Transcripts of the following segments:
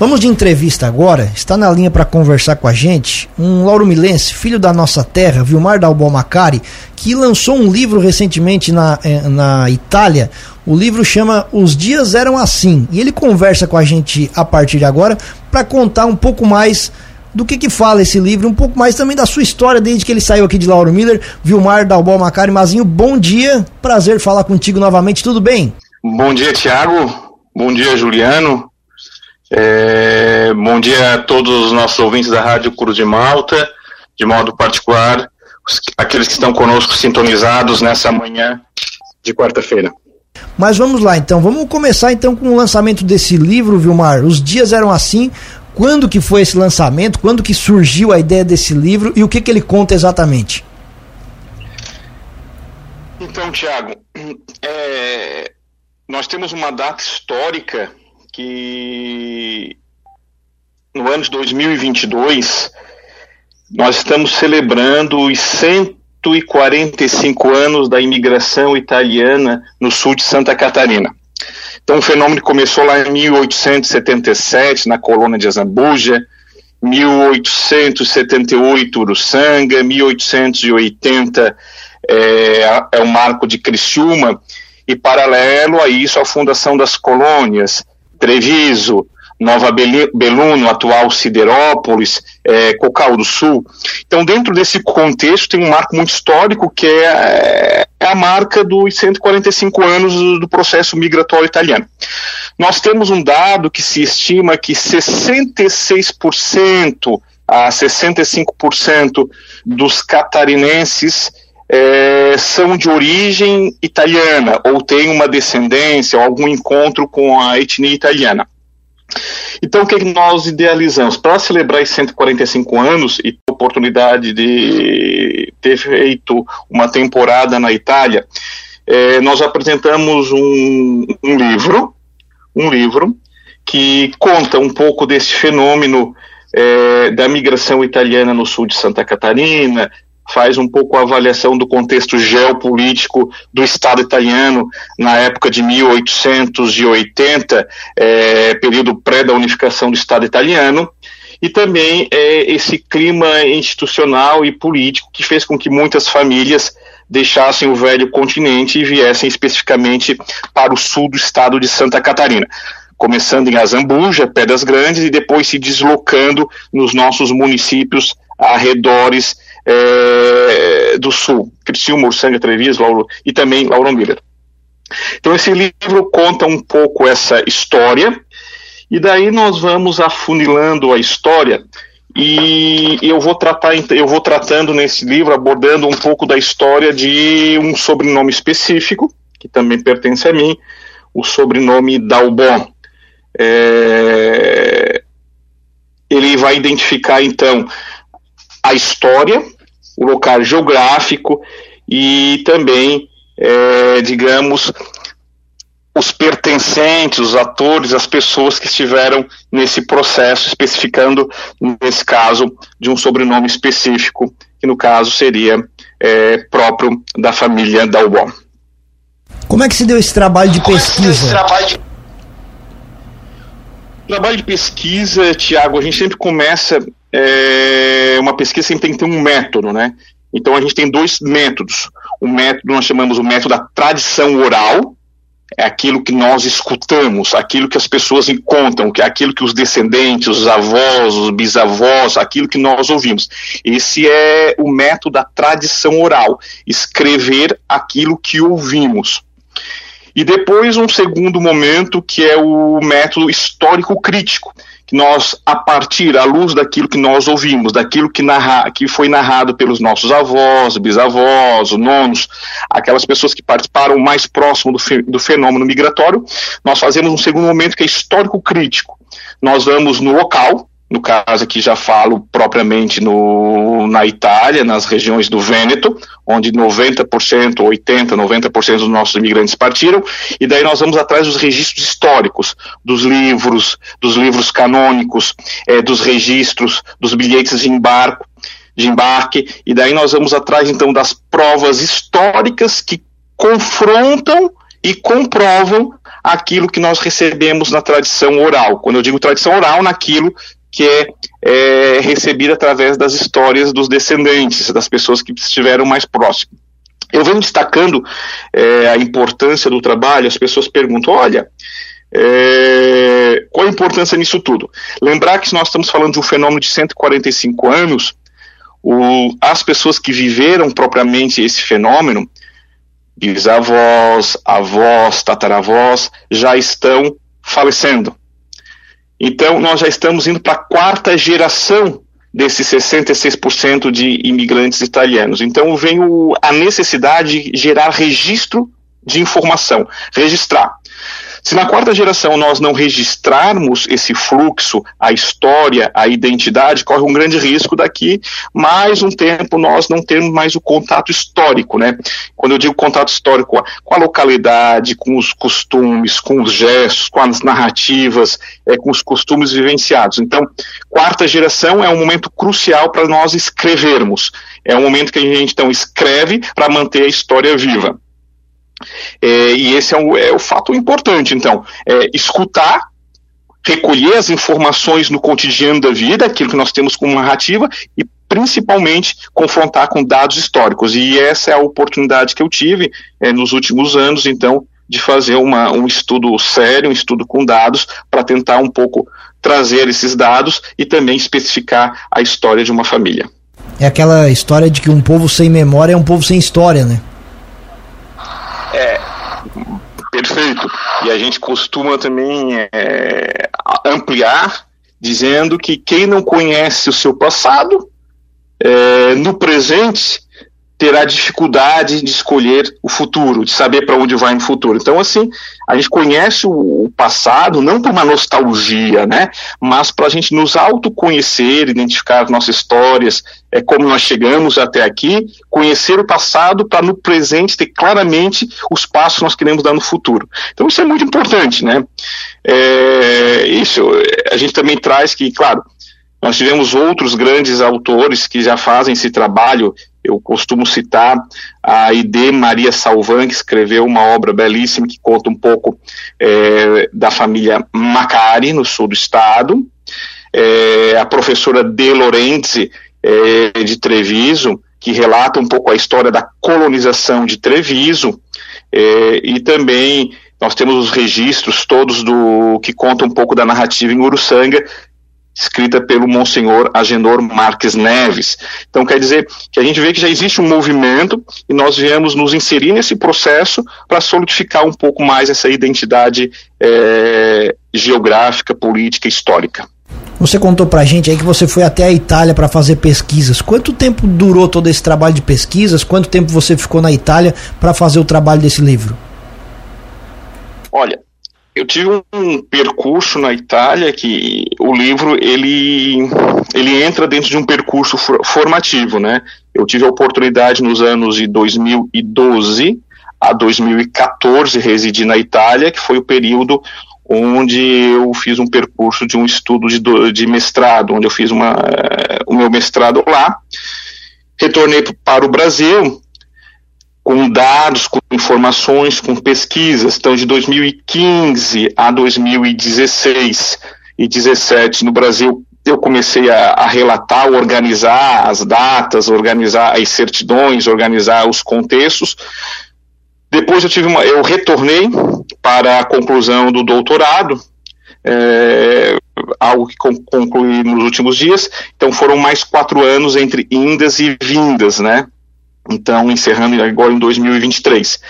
Vamos de entrevista agora. Está na linha para conversar com a gente um Lauro Milense, filho da nossa terra, Vilmar Dalbon Macari, que lançou um livro recentemente na, eh, na Itália. O livro chama Os Dias Eram Assim. E ele conversa com a gente a partir de agora para contar um pouco mais do que, que fala esse livro, um pouco mais também da sua história desde que ele saiu aqui de Lauro Miller. Vilmar Dalbon Macari Mazinho, bom dia. Prazer falar contigo novamente. Tudo bem? Bom dia, Tiago. Bom dia, Juliano. É, bom dia a todos os nossos ouvintes da Rádio Cruz de Malta, de modo particular, os, aqueles que estão conosco sintonizados nessa manhã de quarta-feira. Mas vamos lá, então, vamos começar então com o lançamento desse livro, Vilmar. Os dias eram assim. Quando que foi esse lançamento? Quando que surgiu a ideia desse livro e o que que ele conta exatamente? Então, Tiago, é, nós temos uma data histórica que no ano de 2022 nós estamos celebrando os 145 anos da imigração italiana no sul de Santa Catarina. Então o fenômeno começou lá em 1877 na colônia de Azambuja, 1878 Uruçanga, 1880 é, é o marco de Criciúma e paralelo a isso a fundação das colônias Treviso, Nova Beluno, atual Siderópolis, é, Cocal do Sul. Então, dentro desse contexto, tem um marco muito histórico que é, é a marca dos 145 anos do processo migratório italiano. Nós temos um dado que se estima que 66% a 65% dos catarinenses é, são de origem italiana ou têm uma descendência ou algum encontro com a etnia italiana. Então, o que, é que nós idealizamos? Para celebrar esses 145 anos e a oportunidade de ter feito uma temporada na Itália, é, nós apresentamos um, um, livro, um livro que conta um pouco desse fenômeno é, da migração italiana no sul de Santa Catarina, faz um pouco a avaliação do contexto geopolítico do Estado italiano na época de 1880, é, período pré da unificação do Estado italiano, e também é, esse clima institucional e político que fez com que muitas famílias deixassem o velho continente e viessem especificamente para o sul do estado de Santa Catarina começando em Azambuja, Pedras Grandes, e depois se deslocando nos nossos municípios arredores é, do Sul, Criciúma, Ursanga, Treviso, Lauro, e também Lauro Miller. Então esse livro conta um pouco essa história, e daí nós vamos afunilando a história, e eu vou tratar, eu vou tratando nesse livro, abordando um pouco da história de um sobrenome específico, que também pertence a mim, o sobrenome Dalbon. É, ele vai identificar então a história, o local geográfico e também, é, digamos, os pertencentes, os atores, as pessoas que estiveram nesse processo, especificando, nesse caso, de um sobrenome específico, que no caso seria é, próprio da família Dalbon. Como é que se deu esse trabalho de Como pesquisa? É trabalho de... trabalho de pesquisa, Tiago, a gente sempre começa é, uma pesquisa sempre tem que ter um método, né? Então a gente tem dois métodos. O método nós chamamos o método da tradição oral, é aquilo que nós escutamos, aquilo que as pessoas contam, que é aquilo que os descendentes, os avós, os bisavós, aquilo que nós ouvimos. Esse é o método da tradição oral, escrever aquilo que ouvimos. E depois um segundo momento que é o método histórico crítico, que nós, a partir, à luz daquilo que nós ouvimos, daquilo que, narra, que foi narrado pelos nossos avós, bisavós, nonos, aquelas pessoas que participaram mais próximo do, fe, do fenômeno migratório, nós fazemos um segundo momento que é histórico crítico. Nós vamos no local, no caso aqui já falo propriamente no, na Itália, nas regiões do Vêneto, onde 90%, 80%, 90% dos nossos imigrantes partiram, e daí nós vamos atrás dos registros históricos, dos livros, dos livros canônicos, é, dos registros, dos bilhetes de embarque, de embarque, e daí nós vamos atrás então das provas históricas que confrontam e comprovam aquilo que nós recebemos na tradição oral. Quando eu digo tradição oral, naquilo que é, é recebida através das histórias dos descendentes, das pessoas que estiveram mais próximas. Eu venho destacando é, a importância do trabalho, as pessoas perguntam, olha, é, qual a importância nisso tudo? Lembrar que nós estamos falando de um fenômeno de 145 anos, o, as pessoas que viveram propriamente esse fenômeno, bisavós, avós, tataravós, já estão falecendo. Então, nós já estamos indo para a quarta geração desses 66% de imigrantes italianos. Então, vem o, a necessidade de gerar registro de informação, registrar. Se na quarta geração nós não registrarmos esse fluxo, a história, a identidade, corre um grande risco daqui mais um tempo nós não termos mais o contato histórico, né? Quando eu digo contato histórico, com a localidade, com os costumes, com os gestos, com as narrativas, é, com os costumes vivenciados. Então, quarta geração é um momento crucial para nós escrevermos. É um momento que a gente então escreve para manter a história viva. É, e esse é o, é o fato importante, então, é escutar, recolher as informações no cotidiano da vida, aquilo que nós temos como narrativa, e principalmente confrontar com dados históricos. E essa é a oportunidade que eu tive é, nos últimos anos, então, de fazer uma, um estudo sério, um estudo com dados, para tentar um pouco trazer esses dados e também especificar a história de uma família. É aquela história de que um povo sem memória é um povo sem história, né? É, perfeito. E a gente costuma também é, ampliar dizendo que quem não conhece o seu passado, é, no presente, terá dificuldade de escolher o futuro, de saber para onde vai no futuro. Então, assim, a gente conhece o passado não por uma nostalgia, né, mas para a gente nos autoconhecer, identificar as nossas histórias, é como nós chegamos até aqui, conhecer o passado para no presente ter claramente os passos que nós queremos dar no futuro. Então, isso é muito importante, né. É, isso, a gente também traz que, claro, nós tivemos outros grandes autores que já fazem esse trabalho eu costumo citar a ID Maria Salvan, que escreveu uma obra belíssima que conta um pouco é, da família Macari, no sul do estado. É, a professora De Lorenzi, é, de Treviso, que relata um pouco a história da colonização de Treviso. É, e também nós temos os registros todos do que contam um pouco da narrativa em Uruçanga, escrita pelo Monsenhor Agenor Marques Neves. Então quer dizer que a gente vê que já existe um movimento e nós viemos nos inserir nesse processo para solidificar um pouco mais essa identidade é, geográfica, política, histórica. Você contou pra gente aí que você foi até a Itália para fazer pesquisas. Quanto tempo durou todo esse trabalho de pesquisas? Quanto tempo você ficou na Itália para fazer o trabalho desse livro? Olha, eu tive um percurso na Itália que o livro ele ele entra dentro de um percurso formativo, né? Eu tive a oportunidade nos anos de 2012 a 2014 residir na Itália, que foi o período onde eu fiz um percurso de um estudo de, de mestrado, onde eu fiz uma, o meu mestrado lá. Retornei para o Brasil com dados, com informações, com pesquisas. Então, de 2015 a 2016 e 2017 no Brasil, eu comecei a, a, relatar, organizar as datas, organizar as certidões, organizar os contextos. Depois eu tive uma, eu retornei para a conclusão do doutorado, é, algo que concluí nos últimos dias. Então foram mais quatro anos entre indas e vindas, né? Então, encerrando agora em 2023.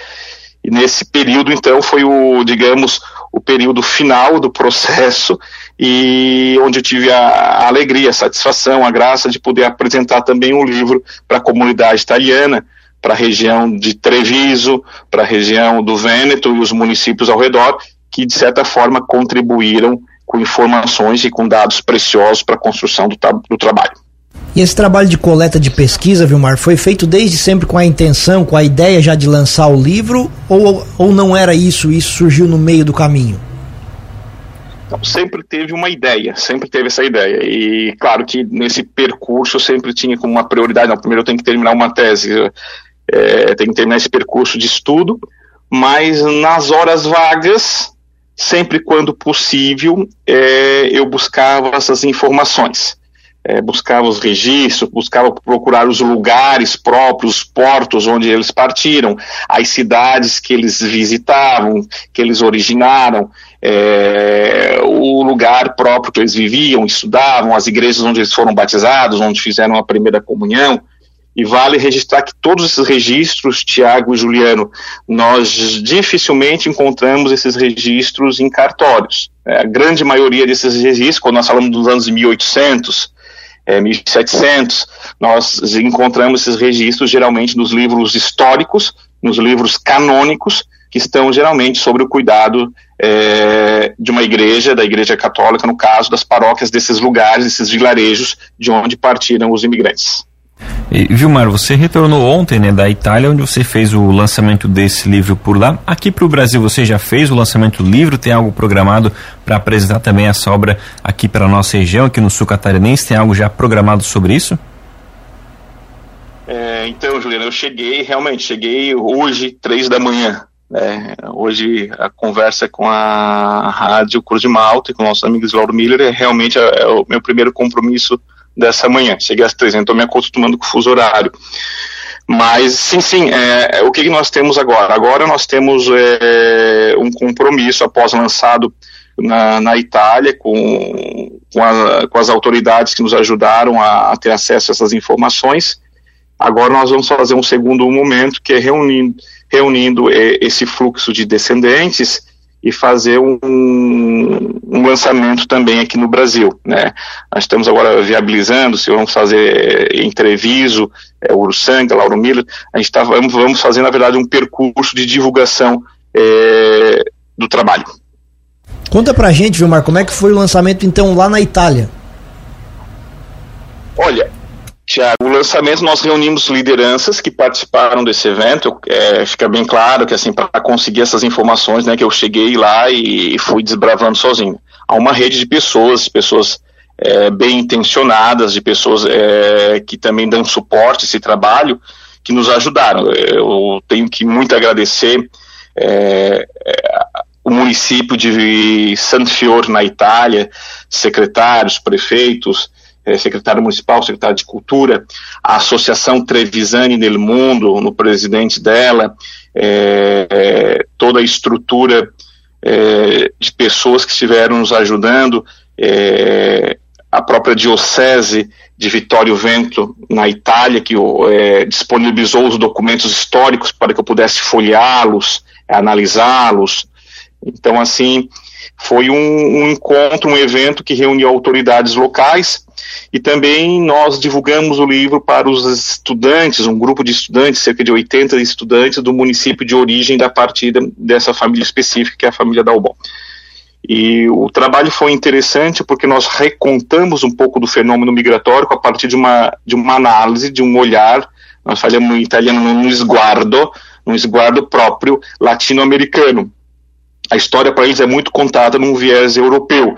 E nesse período, então, foi o, digamos, o período final do processo e onde eu tive a, alegria, a satisfação, a graça de poder apresentar também um livro para a comunidade italiana, para a região de Treviso, para a região do Vêneto e os municípios ao redor, que de certa forma contribuíram com informações e com dados preciosos para a construção do, do trabalho. E esse trabalho de coleta de pesquisa, Vilmar, foi feito desde sempre com a intenção, com a ideia já de lançar o livro, ou, ou não era isso, isso surgiu no meio do caminho? Então, sempre teve uma ideia, sempre teve essa ideia. E claro que nesse percurso eu sempre tinha como uma prioridade, não, primeiro eu tenho que terminar uma tese, é, tenho que terminar esse percurso de estudo, mas nas horas vagas sempre quando possível, é, eu buscava essas informações. É, buscava os registros, buscava procurar os lugares próprios, os portos onde eles partiram, as cidades que eles visitavam, que eles originaram, é, o lugar próprio que eles viviam, estudavam, as igrejas onde eles foram batizados, onde fizeram a primeira comunhão. E vale registrar que todos esses registros, Tiago e Juliano, nós dificilmente encontramos esses registros em cartórios. É, a grande maioria desses registros, quando nós falamos dos anos 1800, é, 1700, nós encontramos esses registros geralmente nos livros históricos, nos livros canônicos, que estão geralmente sobre o cuidado é, de uma igreja, da igreja católica, no caso das paróquias desses lugares, desses vilarejos de onde partiram os imigrantes. E, Vilmar, você retornou ontem né, da Itália, onde você fez o lançamento desse livro por lá. Aqui para o Brasil, você já fez o lançamento do livro? Tem algo programado para apresentar também essa obra aqui para a nossa região, aqui no sul catarinense? Tem algo já programado sobre isso? É, então, Juliana, eu cheguei, realmente, cheguei hoje, três da manhã. Né? Hoje a conversa com a Rádio Cruz de Malta e com nossos amigos Lauro Miller é realmente é, é o meu primeiro compromisso dessa manhã. Cheguei às três, estou me acostumando com o fuso horário. Mas, sim, sim, é, é, o que, que, nós temos agora? Agora nós temos é, um compromisso após lançado na, na Itália com, com, a, com, as autoridades que nos ajudaram a, a, ter acesso a essas informações. Agora nós vamos fazer um segundo momento, que é reunindo, reunindo é, esse fluxo de descendentes e fazer um, um, lançamento também aqui no Brasil. Né? Nós estamos agora viabilizando, se vamos fazer em Treviso, é, Uruçanga, Lauro Miller, a gente tá, vamos, vamos fazer, na verdade, um percurso de divulgação é, do trabalho. Conta pra gente, Vilmar, como é que foi o lançamento então lá na Itália? Olha, Tiago, o lançamento nós reunimos lideranças que participaram desse evento. É, fica bem claro que assim para conseguir essas informações, né, que eu cheguei lá e fui desbravando sozinho. Há uma rede de pessoas, pessoas é, bem intencionadas, de pessoas é, que também dão suporte a esse trabalho, que nos ajudaram. Eu tenho que muito agradecer é, é, o município de San Fiore na Itália, secretários, prefeitos secretário municipal, secretário de Cultura, a Associação Trevisani nel Mundo, no presidente dela, é, é, toda a estrutura é, de pessoas que estiveram nos ajudando, é, a própria Diocese de Vittorio Vento, na Itália, que é, disponibilizou os documentos históricos para que eu pudesse folheá-los, analisá-los. Então, assim, foi um, um, encontro, um evento que reuniu autoridades locais e também nós divulgamos o livro para os estudantes, um grupo de estudantes, cerca de 80 estudantes do município de origem da partida dessa família específica, que é a família Dalbon. E o trabalho foi interessante porque nós recontamos um pouco do fenômeno migratório a partir de uma, de uma análise, de um olhar, nós falamos em italiano num esguardo, um esguardo próprio latino-americano. A história para eles é muito contada num viés europeu.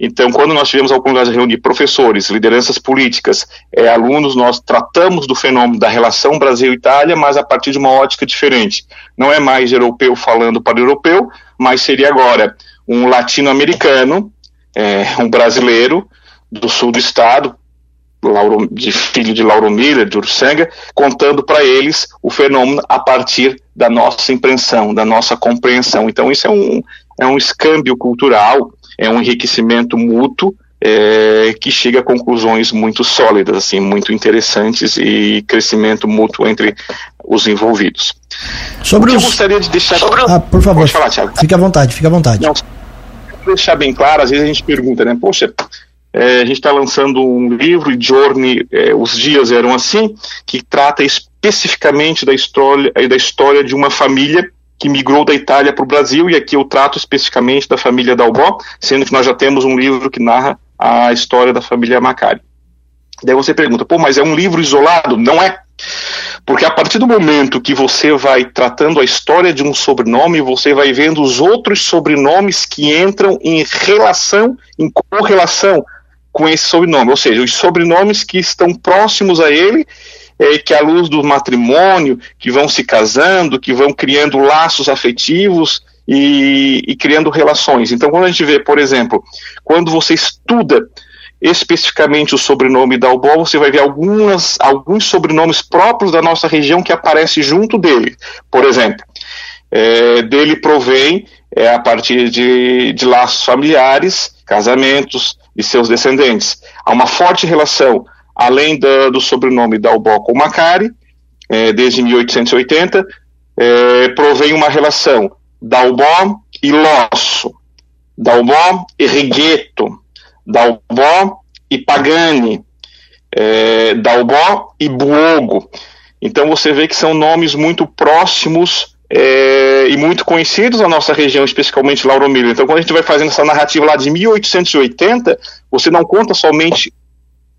Então, quando nós tivemos a oportunidade de reunir professores, lideranças políticas, é, alunos, nós tratamos do fenômeno da relação Brasil-Itália, mas a partir de uma ótica diferente. Não é mais europeu falando para europeu, mas seria agora um latino-americano, é, um brasileiro do sul do estado, Lauro, de filho de Lauro Miller, de Ursanga, contando para eles o fenômeno a partir da nossa impressão, da nossa compreensão. Então, isso é um, é um escâmbio cultural é um enriquecimento mútuo é, que chega a conclusões muito sólidas, assim, muito interessantes e crescimento mútuo entre os envolvidos. Sobre o que os... eu gostaria de deixar. Ah, por favor. Pode falar, Thiago. Fique à vontade, fique à vontade. Não, deixar bem claro, às vezes a gente pergunta, né? Poxa, é, a gente está lançando um livro, Journey, é, os dias eram assim, que trata especificamente da história, da história de uma família que migrou da Itália para o Brasil, e aqui eu trato especificamente da família Dalbó, sendo que nós já temos um livro que narra a história da família Macari. Daí você pergunta, pô, mas é um livro isolado? Não é. Porque a partir do momento que você vai tratando a história de um sobrenome, você vai vendo os outros sobrenomes que entram em relação, em correlação com esse sobrenome, ou seja, os sobrenomes que estão próximos a ele é, que à luz do matrimônio, que vão se casando, que vão criando laços afetivos e, e criando relações. Então, quando a gente vê, por exemplo, quando você estuda especificamente o sobrenome Dalbó, você vai ver algumas, alguns sobrenomes próprios da nossa região que aparecem junto dele. Por exemplo, é, dele provém é, a partir de, de laços familiares, casamentos de seus descendentes. Há uma forte relação, além do, sobrenome Dalbó com Macari, é, desde 1880, é, provém uma relação Dalbó e Losso, Dalbó e Regueto, Dalbó e Pagani, é, Dalbó e Buogo. Então você vê que são nomes muito próximos é, e muito conhecidos na nossa região, especificamente Lauro Miller. Então, quando a gente vai fazendo essa narrativa lá de 1880, você não conta somente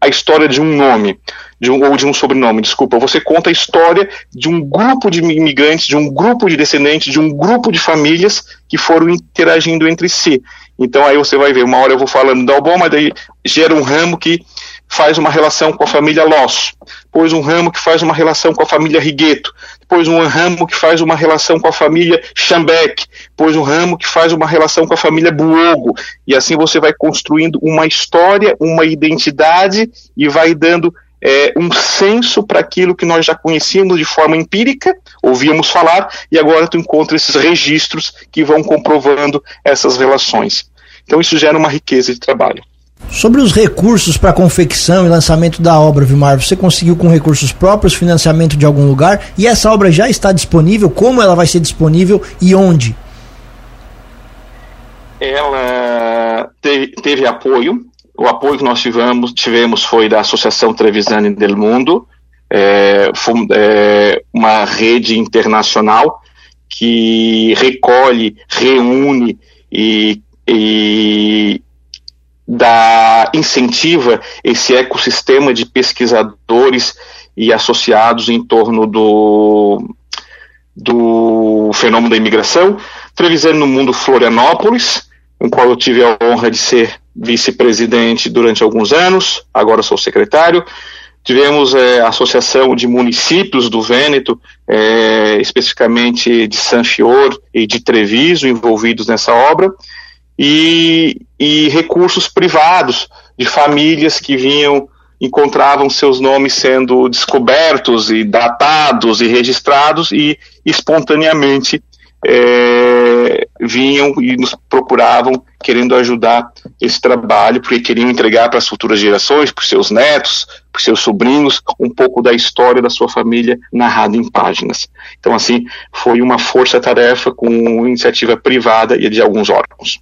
a história de um nome, de um, ou de um sobrenome, desculpa, você conta a história de um grupo de imigrantes, de um grupo de descendentes, de um grupo de famílias que foram interagindo entre si. Então aí você vai ver, uma hora eu vou falando da mas daí gera um ramo que faz uma relação com a família Loss, depois um ramo que faz uma relação com a família Rigueto, depois um ramo que faz uma relação com a família Chambeck, depois um ramo que faz uma relação com a família Buogo, e assim você vai construindo uma história, uma identidade e vai dando é, um senso para aquilo que nós já conhecíamos de forma empírica, ouvíamos falar, e agora tu encontra esses registros que vão comprovando essas relações. Então isso gera uma riqueza de trabalho. Sobre os recursos para confecção e lançamento da obra, Vilmar, você conseguiu com recursos próprios, financiamento de algum lugar? E essa obra já está disponível? Como ela vai ser disponível e onde? Ela teve, teve apoio. O apoio que nós tivemos, tivemos foi da Associação Trevisani del Mundo, é, foi, é, uma rede internacional que recolhe, reúne e, e da incentiva esse ecossistema de pesquisadores e associados em torno do, do fenômeno da imigração, Trevisando no mundo Florianópolis, em qual eu tive a honra de ser vice-presidente durante alguns anos, agora sou secretário. Tivemos é, a Associação de Municípios do Vêneto, é, especificamente de San Fior e de Treviso, envolvidos nessa obra e, e recursos privados de famílias que vinham encontravam seus nomes sendo descobertos e datados e registrados e espontaneamente é, vinham e nos procuravam querendo ajudar esse trabalho, porque queriam entregar para as futuras gerações, para seus netos, para seus sobrinhos, um pouco da história da sua família narrada em páginas. Então, assim, foi uma força-tarefa com iniciativa privada e de alguns órgãos.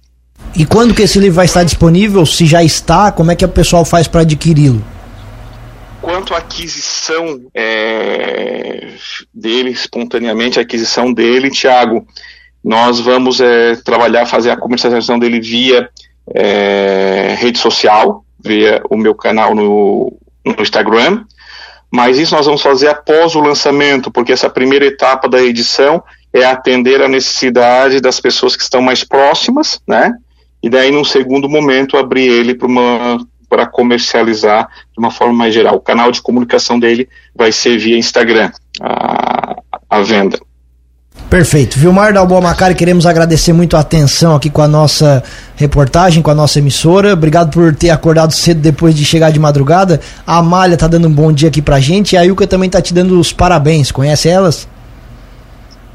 E quando que esse livro vai estar disponível? Se já está, como é que o pessoal faz para adquiri-lo? Quanto à aquisição é, dele, espontaneamente, a aquisição dele, Tiago, nós vamos é, trabalhar, fazer a comercialização dele via é, rede social, via o meu canal no, no Instagram, mas isso nós vamos fazer após o lançamento, porque essa primeira etapa da edição é atender a necessidade das pessoas que estão mais próximas, né? E daí, num segundo momento, abrir ele para comercializar de uma forma mais geral. O canal de comunicação dele vai ser via Instagram, a, a venda. Perfeito. Vilmar Dalboa Macari, queremos agradecer muito a atenção aqui com a nossa reportagem, com a nossa emissora. Obrigado por ter acordado cedo depois de chegar de madrugada. A Amália tá dando um bom dia aqui pra gente e a Ilka também tá te dando os parabéns. Conhece elas?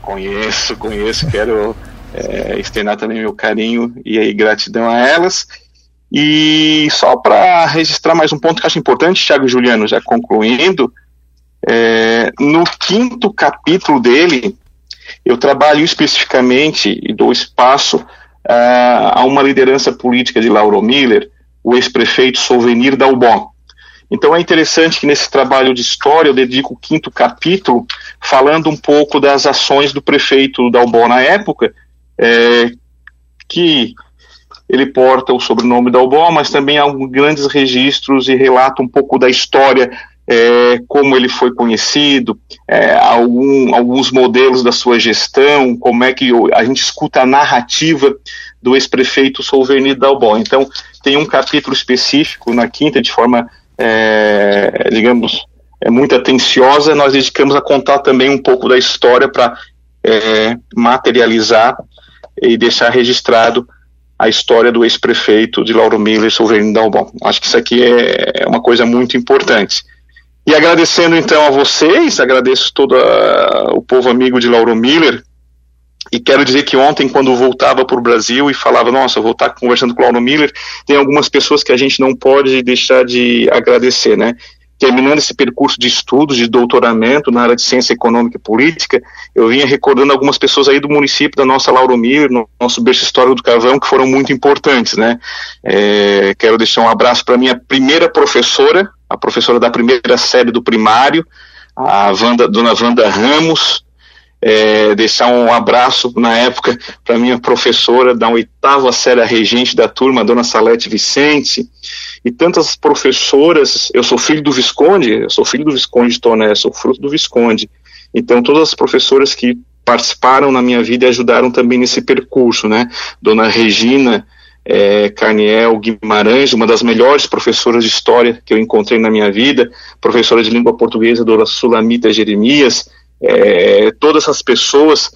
Conheço, conheço. Quero é, externar também meu carinho e aí gratidão a elas. E só para registrar mais um ponto que acho importante, Thiago Juliano, já concluindo, é, no quinto capítulo dele, eu trabalho especificamente e dou espaço uh, a uma liderança política de Lauro Miller, o ex-prefeito Souvenir Dalbon. Então é interessante que nesse trabalho de história eu dedico o quinto capítulo falando um pouco das ações do prefeito Dalbon na época é, que ele porta o sobrenome da mas também há grandes registros e relata um pouco da história, é, como ele foi conhecido, é, algum, alguns modelos da sua gestão, como é que a gente escuta a narrativa do ex-prefeito Solveni Dalbon. Então, tem um capítulo específico na quinta, de forma, é, digamos, é muito atenciosa, nós dedicamos a contar também um pouco da história para é, materializar e deixar registrado a história do ex-prefeito de Lauro Miller, Souverino Dalbon. Acho que isso aqui é, é uma coisa muito importante. E agradecendo então a vocês, agradeço todo a, o povo amigo de Lauro Miller, e quero dizer que ontem, quando voltava para o Brasil e falava, nossa, vou estar conversando com o Lauro Miller, tem algumas pessoas que a gente não pode deixar de agradecer, né? Terminando esse percurso de estudos, de doutoramento na área de ciência econômica e política, eu vinha recordando algumas pessoas aí do município da nossa Lauro Mir, no nosso berço histórico do Carvão, que foram muito importantes, né? É, quero deixar um abraço para minha primeira professora, a professora da primeira série do primário, a Wanda, dona Wanda Ramos, é, deixar um abraço na época para minha professora da oitava série, regente da turma, a dona Salete Vicente, e tantas professoras. Eu sou filho do Visconde, eu sou filho do Visconde Toné, sou fruto do Visconde. Então, todas as professoras que participaram na minha vida e ajudaram também nesse percurso, né? Dona Regina é, Carniel Guimarães, uma das melhores professoras de história que eu encontrei na minha vida, professora de língua portuguesa, Dona Sulamita Jeremias, é, todas essas pessoas,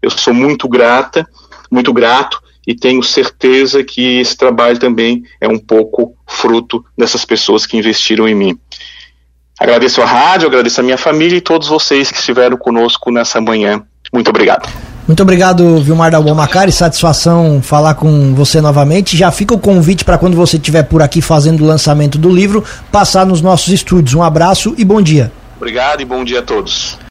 eu sou muito grata, muito grato, e tenho certeza que esse trabalho também é um pouco fruto dessas pessoas que investiram em mim. Agradeço a rádio, agradeço a minha família e todos vocês que estiveram conosco nessa manhã. Muito obrigado. Muito obrigado, Vilmar Dalbon Macari. Satisfação falar com você novamente. Já fica o convite para quando você estiver por aqui fazendo o lançamento do livro, passar nos nossos estúdios. Um abraço e bom dia. Obrigado e bom dia a todos.